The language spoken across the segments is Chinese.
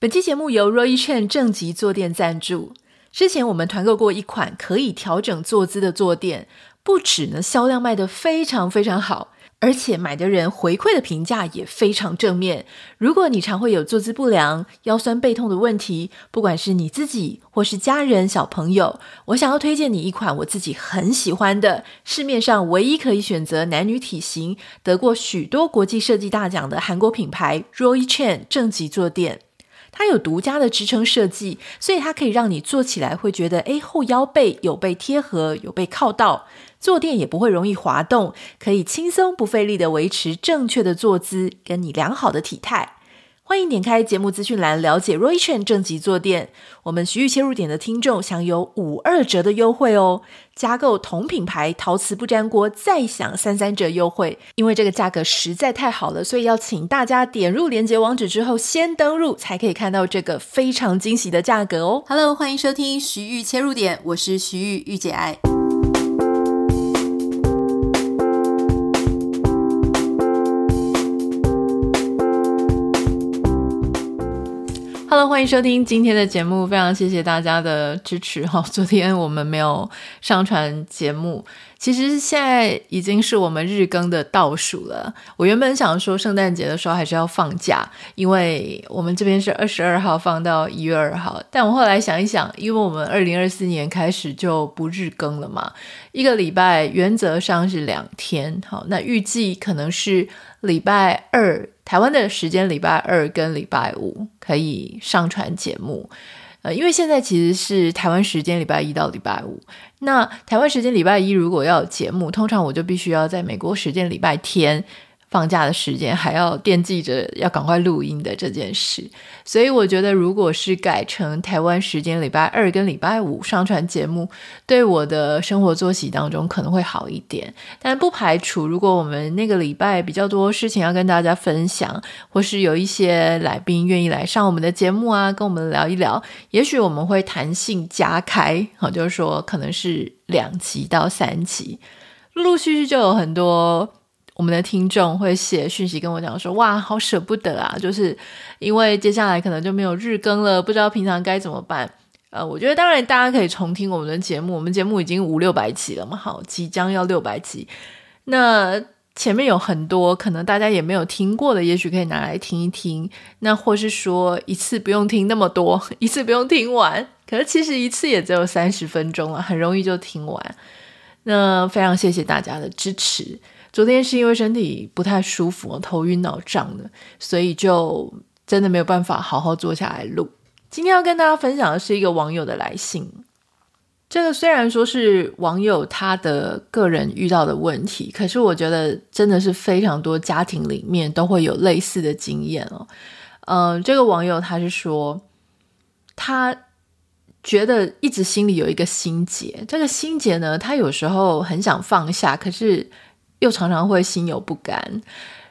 本期节目由 Roy Chen 正极坐垫赞助。之前我们团购过一款可以调整坐姿的坐垫，不止呢销量卖得非常非常好，而且买的人回馈的评价也非常正面。如果你常会有坐姿不良、腰酸背痛的问题，不管是你自己或是家人、小朋友，我想要推荐你一款我自己很喜欢的，市面上唯一可以选择男女体型、得过许多国际设计大奖的韩国品牌 Roy Chen 正极坐垫。它有独家的支撑设计，所以它可以让你坐起来会觉得，诶，后腰背有被贴合，有被靠到，坐垫也不会容易滑动，可以轻松不费力的维持正确的坐姿，跟你良好的体态。欢迎点开节目资讯栏了解 Roy Chen 正极坐垫，我们徐玉切入点的听众享有五二折的优惠哦！加购同品牌陶瓷不粘锅再享三三折优惠，因为这个价格实在太好了，所以要请大家点入链接网址之后先登入，才可以看到这个非常惊喜的价格哦！Hello，欢迎收听徐玉切入点，我是徐玉玉姐爱。Hello，欢迎收听今天的节目，非常谢谢大家的支持哈。昨天我们没有上传节目，其实现在已经是我们日更的倒数了。我原本想说圣诞节的时候还是要放假，因为我们这边是二十二号放到一月二号，但我后来想一想，因为我们二零二四年开始就不日更了嘛，一个礼拜原则上是两天，好，那预计可能是礼拜二。台湾的时间礼拜二跟礼拜五可以上传节目，呃，因为现在其实是台湾时间礼拜一到礼拜五，那台湾时间礼拜一如果要有节目，通常我就必须要在美国时间礼拜天。放假的时间还要惦记着要赶快录音的这件事，所以我觉得如果是改成台湾时间礼拜二跟礼拜五上传节目，对我的生活作息当中可能会好一点。但不排除如果我们那个礼拜比较多事情要跟大家分享，或是有一些来宾愿意来上我们的节目啊，跟我们聊一聊，也许我们会弹性加开，好，就是说可能是两集到三集，陆陆续续就有很多。我们的听众会写讯息跟我讲说：“哇，好舍不得啊！就是因为接下来可能就没有日更了，不知道平常该怎么办。”呃，我觉得当然大家可以重听我们的节目，我们节目已经五六百集了嘛，好，即将要六百集。那前面有很多可能大家也没有听过的，也许可以拿来听一听。那或是说一次不用听那么多，一次不用听完。可是其实一次也只有三十分钟啊，很容易就听完。那非常谢谢大家的支持。昨天是因为身体不太舒服，头晕脑胀的，所以就真的没有办法好好坐下来录。今天要跟大家分享的是一个网友的来信。这个虽然说是网友他的个人遇到的问题，可是我觉得真的是非常多家庭里面都会有类似的经验哦。嗯、这个网友他是说，他觉得一直心里有一个心结，这个心结呢，他有时候很想放下，可是。又常常会心有不甘。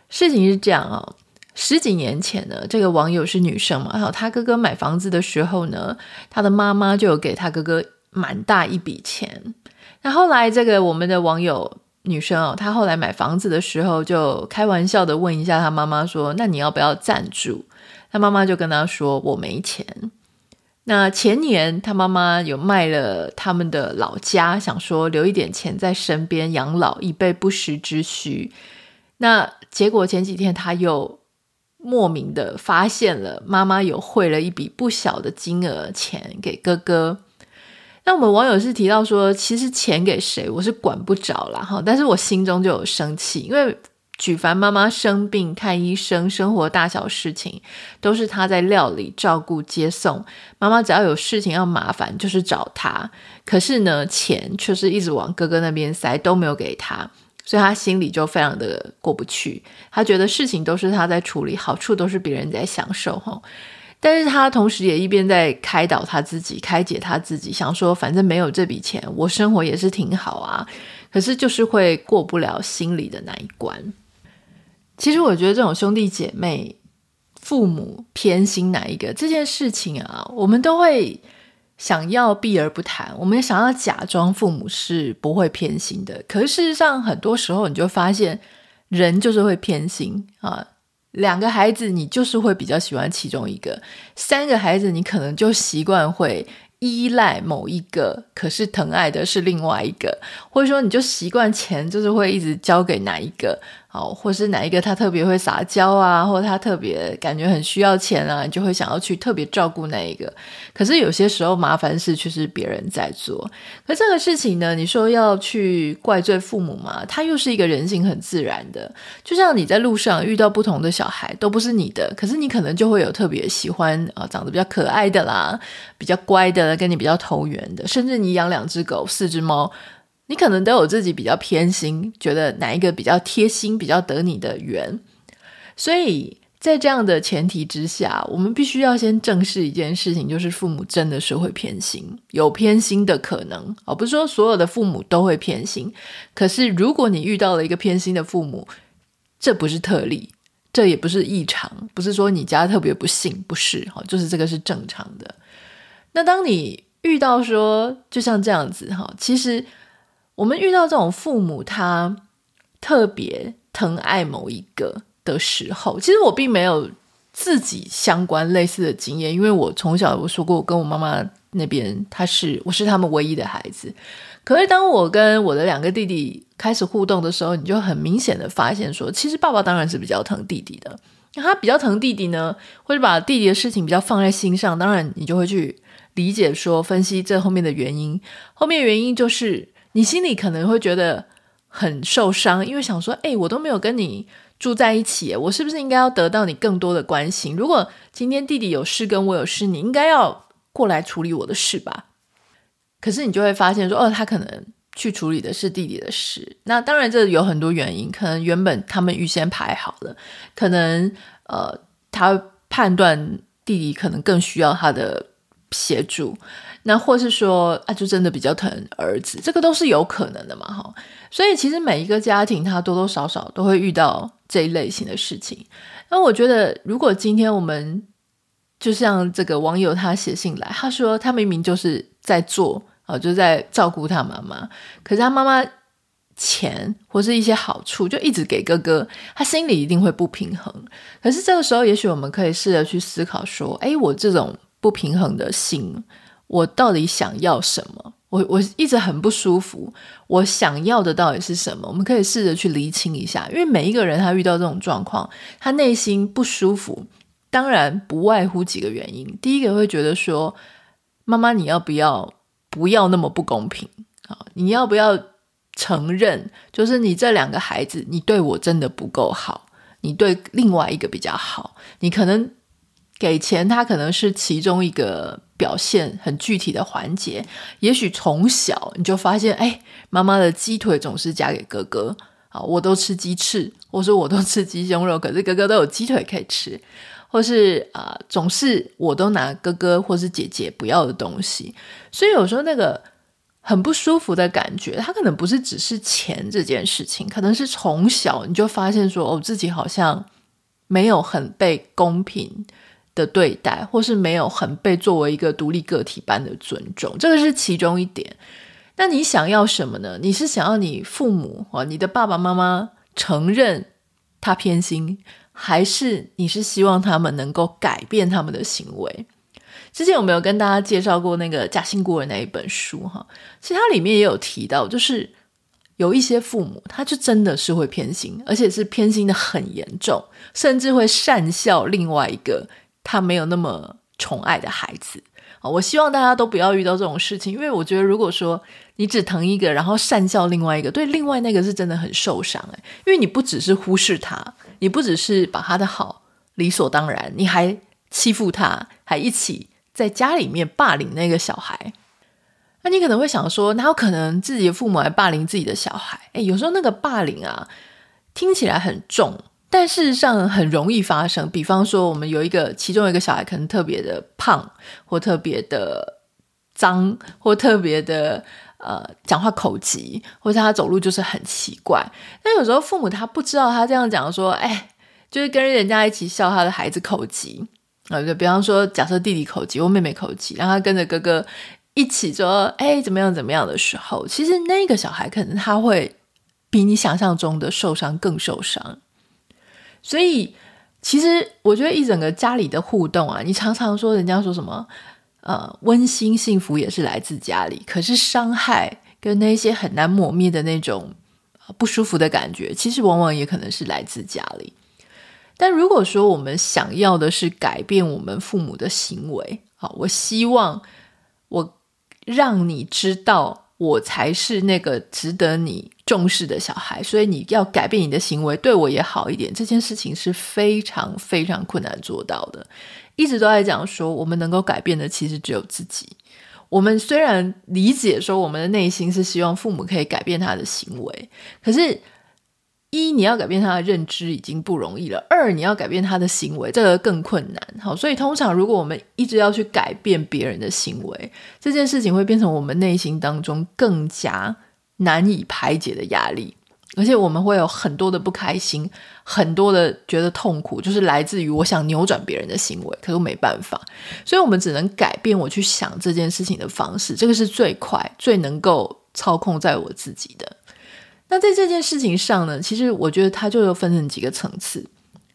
事情是这样哦，十几年前呢，这个网友是女生嘛，然后他哥哥买房子的时候呢，他的妈妈就有给他哥哥蛮大一笔钱。那后来这个我们的网友女生哦，她后来买房子的时候就开玩笑的问一下她妈妈说：“那你要不要赞助？”她妈妈就跟她说：“我没钱。”那前年，他妈妈有卖了他们的老家，想说留一点钱在身边养老，以备不时之需。那结果前几天他又莫名的发现了妈妈有汇了一笔不小的金额钱给哥哥。那我们网友是提到说，其实钱给谁我是管不着啦哈，但是我心中就有生气，因为。举凡妈妈生病、看医生、生活大小事情，都是他在料理、照顾、接送。妈妈只要有事情要麻烦，就是找他。可是呢，钱却是一直往哥哥那边塞，都没有给他，所以他心里就非常的过不去。他觉得事情都是他在处理，好处都是别人在享受，吼。但是他同时也一边在开导他自己、开解他自己，想说反正没有这笔钱，我生活也是挺好啊。可是就是会过不了心里的那一关。其实我觉得这种兄弟姐妹、父母偏心哪一个这件事情啊，我们都会想要避而不谈。我们想要假装父母是不会偏心的，可是事实上很多时候你就发现人就是会偏心啊。两个孩子，你就是会比较喜欢其中一个；三个孩子，你可能就习惯会依赖某一个，可是疼爱的是另外一个，或者说你就习惯钱就是会一直交给哪一个。或是哪一个他特别会撒娇啊，或者他特别感觉很需要钱啊，你就会想要去特别照顾那一个。可是有些时候麻烦事却是别人在做。可这个事情呢，你说要去怪罪父母嘛？他又是一个人性很自然的，就像你在路上遇到不同的小孩，都不是你的，可是你可能就会有特别喜欢啊，长得比较可爱的啦，比较乖的，跟你比较投缘的，甚至你养两只狗、四只猫。你可能都有自己比较偏心，觉得哪一个比较贴心，比较得你的缘。所以在这样的前提之下，我们必须要先正视一件事情，就是父母真的是会偏心，有偏心的可能。而不是说所有的父母都会偏心，可是如果你遇到了一个偏心的父母，这不是特例，这也不是异常，不是说你家特别不幸，不是，就是这个是正常的。那当你遇到说，就像这样子哈，其实。我们遇到这种父母，他特别疼爱某一个的时候，其实我并没有自己相关类似的经验，因为我从小我说过，我跟我妈妈那边，他是我是他们唯一的孩子。可是当我跟我的两个弟弟开始互动的时候，你就很明显的发现说，其实爸爸当然是比较疼弟弟的。那他比较疼弟弟呢，或者把弟弟的事情比较放在心上，当然你就会去理解说，分析这后面的原因。后面原因就是。你心里可能会觉得很受伤，因为想说：“哎，我都没有跟你住在一起，我是不是应该要得到你更多的关心？如果今天弟弟有事跟我有事，你应该要过来处理我的事吧？”可是你就会发现说：“哦，他可能去处理的是弟弟的事。”那当然，这有很多原因，可能原本他们预先排好了，可能呃，他判断弟弟可能更需要他的协助。那或是说啊，就真的比较疼儿子，这个都是有可能的嘛，哈。所以其实每一个家庭，他多多少少都会遇到这一类型的事情。那我觉得，如果今天我们就像这个网友他写信来，他说他明明就是在做啊，就在照顾他妈妈，可是他妈妈钱或是一些好处就一直给哥哥，他心里一定会不平衡。可是这个时候，也许我们可以试着去思考说，哎，我这种不平衡的心。我到底想要什么？我我一直很不舒服。我想要的到底是什么？我们可以试着去厘清一下。因为每一个人他遇到这种状况，他内心不舒服，当然不外乎几个原因。第一个会觉得说：“妈妈，你要不要不要那么不公平啊？你要不要承认，就是你这两个孩子，你对我真的不够好，你对另外一个比较好，你可能。”给钱，他可能是其中一个表现很具体的环节。也许从小你就发现，哎，妈妈的鸡腿总是夹给哥哥啊，我都吃鸡翅，或者我都吃鸡胸肉，可是哥哥都有鸡腿可以吃，或是啊、总是我都拿哥哥或是姐姐不要的东西。所以有时候那个很不舒服的感觉，他可能不是只是钱这件事情，可能是从小你就发现说，哦，自己好像没有很被公平的对待，或是没有很被作为一个独立个体般的尊重，这个是其中一点。那你想要什么呢？你是想要你父母啊，你的爸爸妈妈承认他偏心，还是你是希望他们能够改变他们的行为？之前有没有跟大家介绍过那个《假性孤儿》那一本书？哈，其实它里面也有提到，就是有一些父母，他就真的是会偏心，而且是偏心的很严重，甚至会善笑另外一个。他没有那么宠爱的孩子啊，我希望大家都不要遇到这种事情，因为我觉得如果说你只疼一个，然后善笑另外一个，对另外那个是真的很受伤哎，因为你不只是忽视他，你不只是把他的好理所当然，你还欺负他，还一起在家里面霸凌那个小孩。那你可能会想说，哪有可能自己的父母来霸凌自己的小孩？诶，有时候那个霸凌啊，听起来很重。但事实上很容易发生，比方说我们有一个其中一个小孩可能特别的胖，或特别的脏，或特别的呃讲话口疾，或者他走路就是很奇怪。但有时候父母他不知道他这样讲说，哎，就是跟人家一起笑他的孩子口疾啊，就比方说假设弟弟口疾或妹妹口疾，然后他跟着哥哥一起说，哎，怎么样怎么样的时候，其实那个小孩可能他会比你想象中的受伤更受伤。所以，其实我觉得一整个家里的互动啊，你常常说人家说什么，呃，温馨幸福也是来自家里，可是伤害跟那些很难磨灭的那种不舒服的感觉，其实往往也可能是来自家里。但如果说我们想要的是改变我们父母的行为，好，我希望我让你知道，我才是那个值得你重视的小孩，所以你要改变你的行为，对我也好一点。这件事情是非常非常困难做到的。一直都在讲说，我们能够改变的其实只有自己。我们虽然理解说，我们的内心是希望父母可以改变他的行为，可是，一你要改变他的认知已经不容易了，二你要改变他的行为，这个更困难。好，所以通常如果我们一直要去改变别人的行为，这件事情会变成我们内心当中更加难以排解的压力，而且我们会有很多的不开心，很多的觉得痛苦，就是来自于我想扭转别人的行为，可是没办法，所以我们只能改变我去想这件事情的方式，这个是最快、最能够操控在我自己的。那在这件事情上呢，其实我觉得它就有分成几个层次。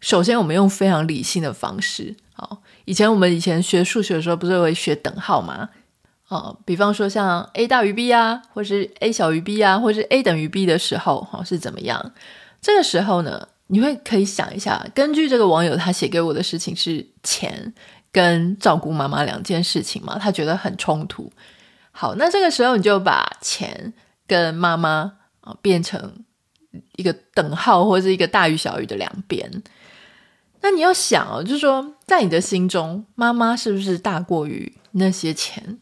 首先，我们用非常理性的方式，好，以前我们以前学数学的时候，不是会学等号吗？哦，比方说像 a 大于 b 啊，或是 a 小于 b 啊，或是 a 等于 b 的时候，哈，是怎么样？这个时候呢，你会可以想一下，根据这个网友他写给我的事情是钱跟照顾妈妈两件事情嘛，他觉得很冲突。好，那这个时候你就把钱跟妈妈啊变成一个等号，或者是一个大于小于的两边。那你要想哦，就是说，在你的心中，妈妈是不是大过于那些钱？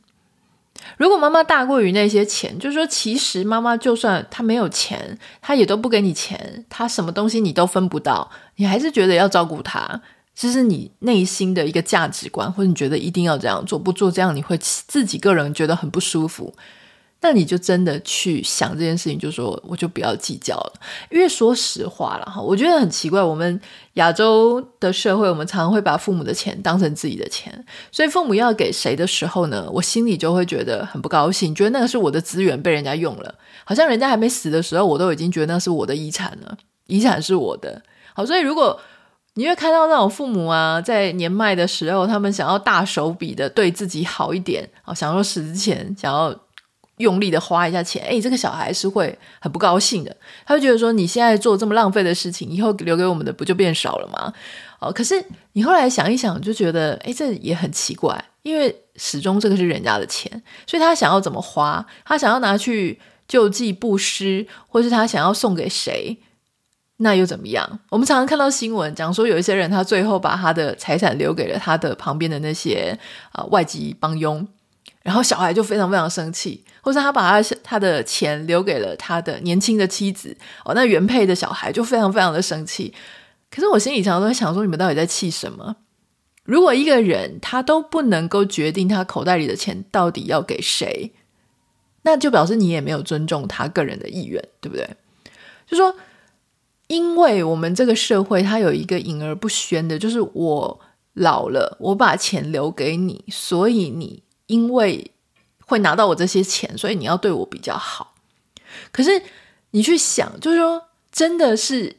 如果妈妈大过于那些钱，就是说，其实妈妈就算她没有钱，她也都不给你钱，她什么东西你都分不到，你还是觉得要照顾她，这是你内心的一个价值观，或者你觉得一定要这样做，不做这样你会自己个人觉得很不舒服。那你就真的去想这件事情，就说我就不要计较了，因为说实话了哈，我觉得很奇怪，我们亚洲的社会，我们常常会把父母的钱当成自己的钱，所以父母要给谁的时候呢，我心里就会觉得很不高兴，觉得那个是我的资源被人家用了，好像人家还没死的时候，我都已经觉得那是我的遗产了，遗产是我的。好，所以如果你会看到那种父母啊，在年迈的时候，他们想要大手笔的对自己好一点，好，想要使钱，想要。用力的花一下钱，诶，这个小孩是会很不高兴的。他会觉得说，你现在做这么浪费的事情，以后留给我们的不就变少了吗？哦，可是你后来想一想，就觉得，诶，这也很奇怪，因为始终这个是人家的钱，所以他想要怎么花，他想要拿去救济布施，或是他想要送给谁，那又怎么样？我们常常看到新闻讲说，有一些人他最后把他的财产留给了他的旁边的那些啊、外籍帮佣。然后小孩就非常非常生气，或者他把他他的钱留给了他的年轻的妻子，哦，那原配的小孩就非常非常的生气。可是我心里常常都在想说，你们到底在气什么？如果一个人他都不能够决定他口袋里的钱到底要给谁，那就表示你也没有尊重他个人的意愿，对不对？就说，因为我们这个社会它有一个隐而不宣的，就是我老了，我把钱留给你，所以你。因为会拿到我这些钱，所以你要对我比较好。可是你去想，就是说，真的是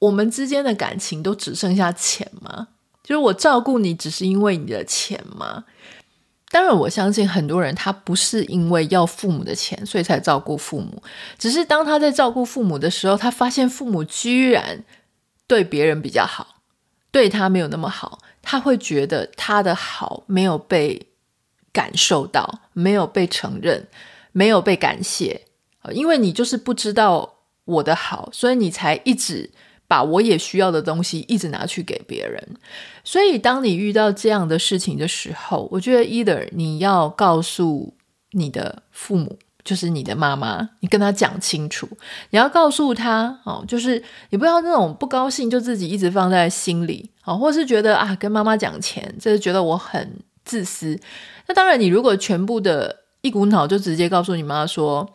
我们之间的感情都只剩下钱吗？就是我照顾你，只是因为你的钱吗？当然，我相信很多人他不是因为要父母的钱，所以才照顾父母。只是当他在照顾父母的时候，他发现父母居然对别人比较好，对他没有那么好，他会觉得他的好没有被。感受到没有被承认，没有被感谢，因为你就是不知道我的好，所以你才一直把我也需要的东西一直拿去给别人。所以当你遇到这样的事情的时候，我觉得 either 你要告诉你的父母，就是你的妈妈，你跟他讲清楚，你要告诉他哦，就是你不要那种不高兴就自己一直放在心里，哦，或是觉得啊跟妈妈讲钱，这是觉得我很自私。那当然，你如果全部的一股脑就直接告诉你妈说，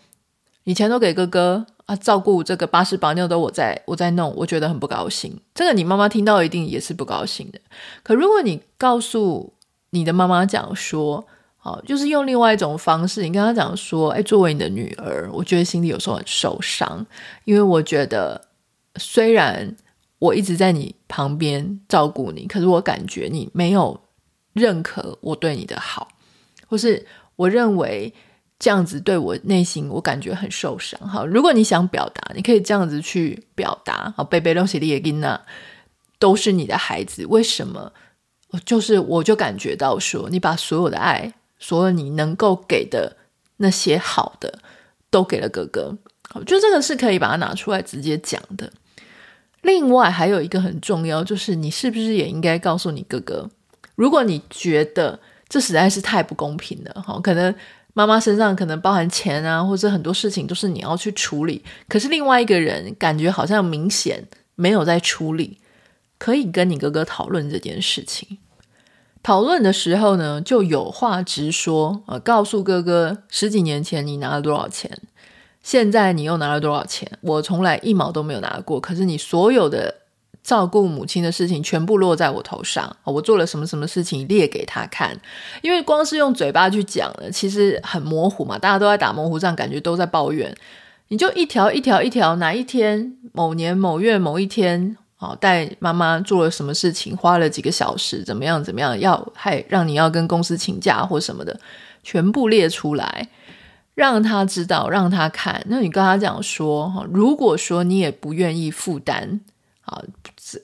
你钱都给哥哥啊，照顾这个八屎八尿都我在我在弄，我觉得很不高兴。这个你妈妈听到一定也是不高兴的。可如果你告诉你的妈妈讲说，哦，就是用另外一种方式，你跟她讲说，哎，作为你的女儿，我觉得心里有时候很受伤，因为我觉得虽然我一直在你旁边照顾你，可是我感觉你没有认可我对你的好，或是我认为这样子对我内心我感觉很受伤。好，如果你想表达，你可以这样子去表达。好，贝贝东西利耶金娜都是你的孩子，为什么？就是我就感觉到说，你把所有的爱，所有你能够给的那些好的，都给了哥哥。好，就这个是可以把它拿出来直接讲的。另外还有一个很重要，就是你是不是也应该告诉你哥哥，如果你觉得这实在是太不公平了，哈，可能妈妈身上可能包含钱啊，或者很多事情都是你要去处理，可是另外一个人感觉好像明显没有在处理。可以跟你哥哥讨论这件事情。讨论的时候呢，就有话直说，呃，告诉哥哥十几年前你拿了多少钱，现在你又拿了多少钱，我从来一毛都没有拿过。可是你所有的照顾母亲的事情全部落在我头上，我做了什么什么事情列给他看。因为光是用嘴巴去讲了，其实很模糊嘛，大家都在打模糊仗，感觉都在抱怨。你就一条一条一条，哪一天某年某月某一天。哦，带妈妈做了什么事情，花了几个小时，怎么样？怎么样？要还让你要跟公司请假或什么的，全部列出来，让他知道，让他看。那你跟他讲说，哈，如果说你也不愿意负担，啊，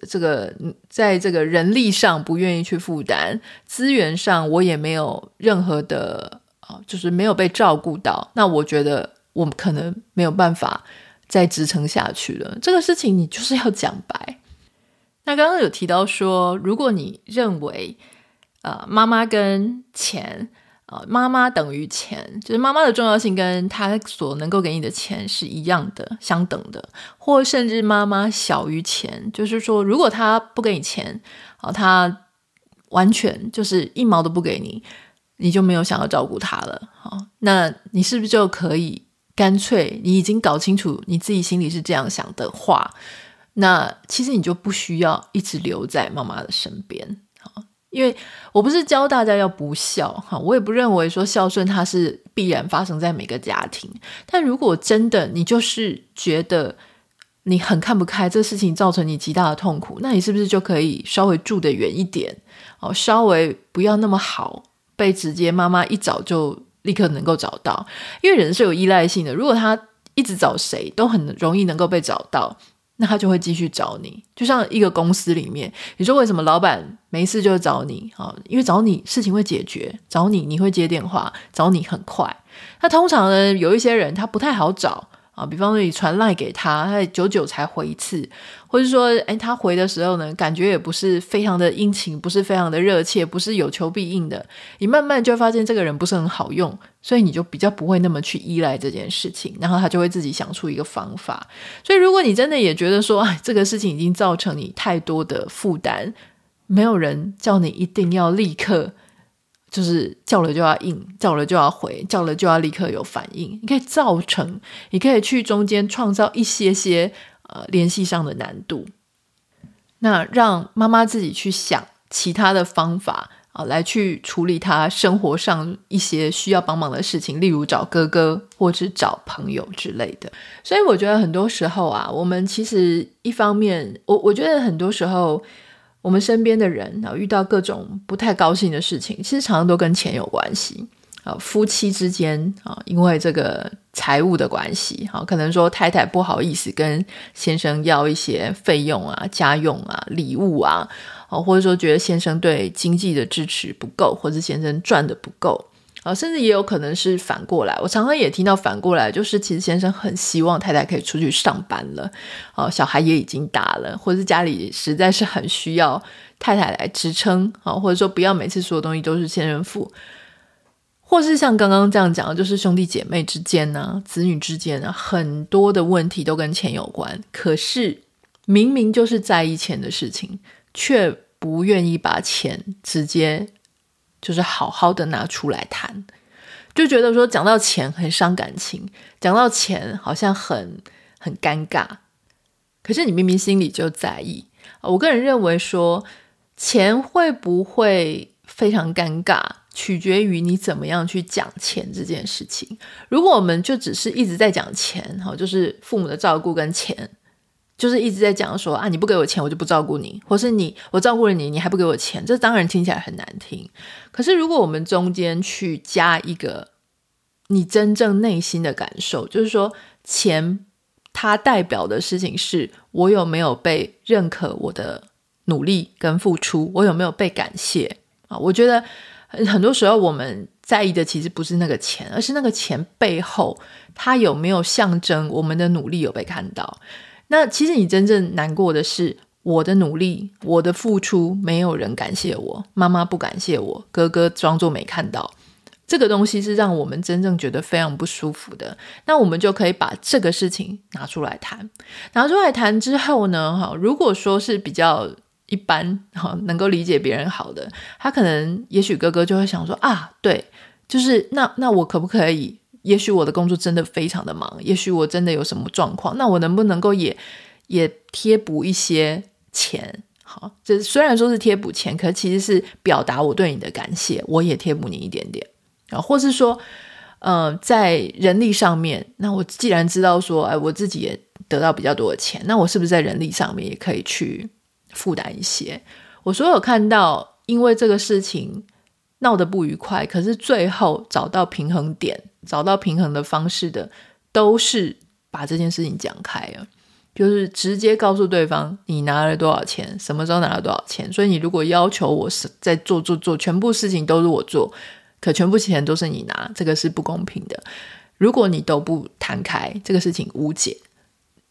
这个在这个人力上不愿意去负担，资源上我也没有任何的啊，就是没有被照顾到，那我觉得我们可能没有办法再支撑下去了。这个事情你就是要讲白。那刚刚有提到说，如果你认为，呃，妈妈跟钱，呃，妈妈等于钱，就是妈妈的重要性跟她所能够给你的钱是一样的、相等的，或甚至妈妈小于钱，就是说，如果她不给你钱，啊，她完全就是一毛都不给你，你就没有想要照顾她了，好，那你是不是就可以干脆，你已经搞清楚你自己心里是这样想的话，那其实你就不需要一直留在妈妈的身边，因为我不是教大家要不孝哈，我也不认为说孝顺它是必然发生在每个家庭。但如果真的你就是觉得你很看不开这事情造成你极大的痛苦，那你是不是就可以稍微住得远一点哦，稍微不要那么好被直接妈妈一找就立刻能够找到，因为人是有依赖性的，如果他一直找谁都很容易能够被找到。那他就会继续找你，就像一个公司里面，你说为什么老板没事就找你啊？因为找你事情会解决，找你你会接电话，找你很快。那通常呢，有一些人他不太好找。啊，比方说你传赖给他，他久久才回一次，或者说，诶，他回的时候呢，感觉也不是非常的殷勤，不是非常的热切，不是有求必应的。你慢慢就会发现这个人不是很好用，所以你就比较不会那么去依赖这件事情，然后他就会自己想出一个方法。所以，如果你真的也觉得说，哎，这个事情已经造成你太多的负担，没有人叫你一定要立刻。就是叫了就要应，叫了就要回，叫了就要立刻有反应。你可以造成，你可以去中间创造一些些呃联系上的难度，那让妈妈自己去想其他的方法啊，来去处理他生活上一些需要帮忙的事情，例如找哥哥或者找朋友之类的。所以我觉得很多时候啊，我们其实一方面，我我觉得很多时候。我们身边的人啊，遇到各种不太高兴的事情，其实常常都跟钱有关系啊。夫妻之间啊，因为这个财务的关系，啊，可能说太太不好意思跟先生要一些费用啊、家用啊、礼物啊，啊，或者说觉得先生对经济的支持不够，或者先生赚的不够。啊，甚至也有可能是反过来。我常常也听到反过来，就是其实先生很希望太太可以出去上班了，哦，小孩也已经大了，或者是家里实在是很需要太太来支撑，啊，或者说不要每次所有东西都是先生付，或是像刚刚这样讲，就是兄弟姐妹之间呢，子女之间呢，很多的问题都跟钱有关。可是明明就是在意钱的事情，却不愿意把钱直接。就是好好的拿出来谈，就觉得说讲到钱很伤感情，讲到钱好像很很尴尬。可是你明明心里就在意。我个人认为说，钱会不会非常尴尬，取决于你怎么样去讲钱这件事情。如果我们就只是一直在讲钱，哈，就是父母的照顾跟钱，就是一直在讲说啊，你不给我钱，我就不照顾你，或是你我照顾了你，你还不给我钱，这当然听起来很难听。可是如果我们中间去加一个你真正内心的感受，就是说钱它代表的事情是我有没有被认可我的努力跟付出，我有没有被感谢啊？我觉得很多时候我们在意的其实不是那个钱，而是那个钱背后它有没有象征我们的努力有被看到。那其实你真正难过的是，我的努力，我的付出，没有人感谢我，妈妈不感谢我，哥哥装作没看到，这个东西是让我们真正觉得非常不舒服的。那我们就可以把这个事情拿出来谈，拿出来谈之后呢，哈，如果说是比较一般，哈，能够理解别人好的，他可能也许哥哥就会想说啊，对，就是那那我可不可以？也许我的工作真的非常的忙，也许我真的有什么状况，那我能不能够也也贴补一些钱？好，这虽然说是贴补钱，可其实是表达我对你的感谢，我也贴补你一点点啊，或是说，呃，在人力上面，那我既然知道说，哎，我自己也得到比较多的钱，那我是不是在人力上面也可以去负担一些？我所有看到，因为这个事情闹得不愉快，可是最后找到平衡点。找到平衡的方式的，都是把这件事情讲开了，就是直接告诉对方你拿了多少钱，什么时候拿了多少钱。所以你如果要求我是在做做做，全部事情都是我做，可全部钱都是你拿，这个是不公平的。如果你都不谈开，这个事情无解。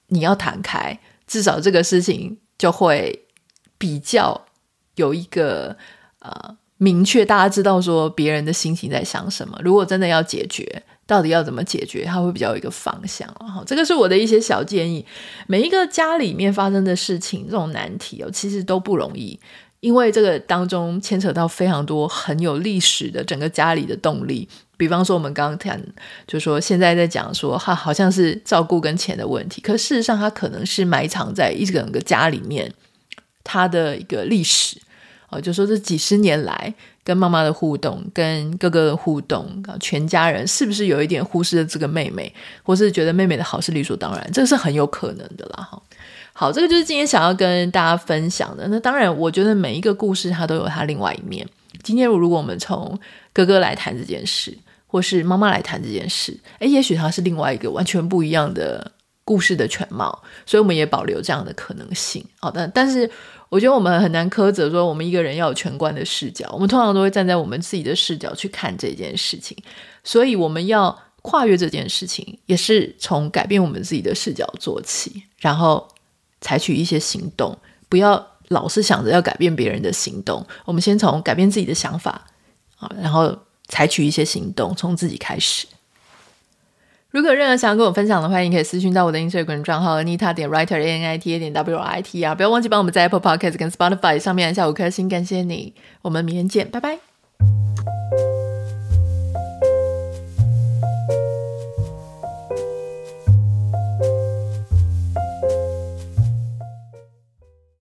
你要谈开，至少这个事情就会比较有一个呃。明确，大家知道说别人的心情在想什么。如果真的要解决，到底要怎么解决？他会比较有一个方向。哈，这个是我的一些小建议。每一个家里面发生的事情，这种难题哦，其实都不容易，因为这个当中牵扯到非常多很有历史的整个家里的动力。比方说，我们刚刚谈，就说现在在讲说，哈，好像是照顾跟钱的问题，可事实上，它可能是埋藏在一整个家里面，它的一个历史。就说这几十年来跟妈妈的互动，跟哥哥的互动，全家人是不是有一点忽视了这个妹妹，或是觉得妹妹的好是理所当然？这个是很有可能的啦。哈，好，这个就是今天想要跟大家分享的。那当然，我觉得每一个故事它都有它另外一面。今天如果我们从哥哥来谈这件事，或是妈妈来谈这件事，诶，也许它是另外一个完全不一样的故事的全貌。所以我们也保留这样的可能性。好的，但是。我觉得我们很难苛责说我们一个人要有全观的视角，我们通常都会站在我们自己的视角去看这件事情，所以我们要跨越这件事情，也是从改变我们自己的视角做起，然后采取一些行动，不要老是想着要改变别人的行动，我们先从改变自己的想法啊，然后采取一些行动，从自己开始。如果有任何想要跟我分享的话，你可以私讯到我的 Instagram 账号 Nita 点 Writer A N I T A 点 W I T 啊，不要忘记帮我们在 Apple Podcast 跟 Spotify 上面按下五颗星，感谢你，我们明天见，拜拜。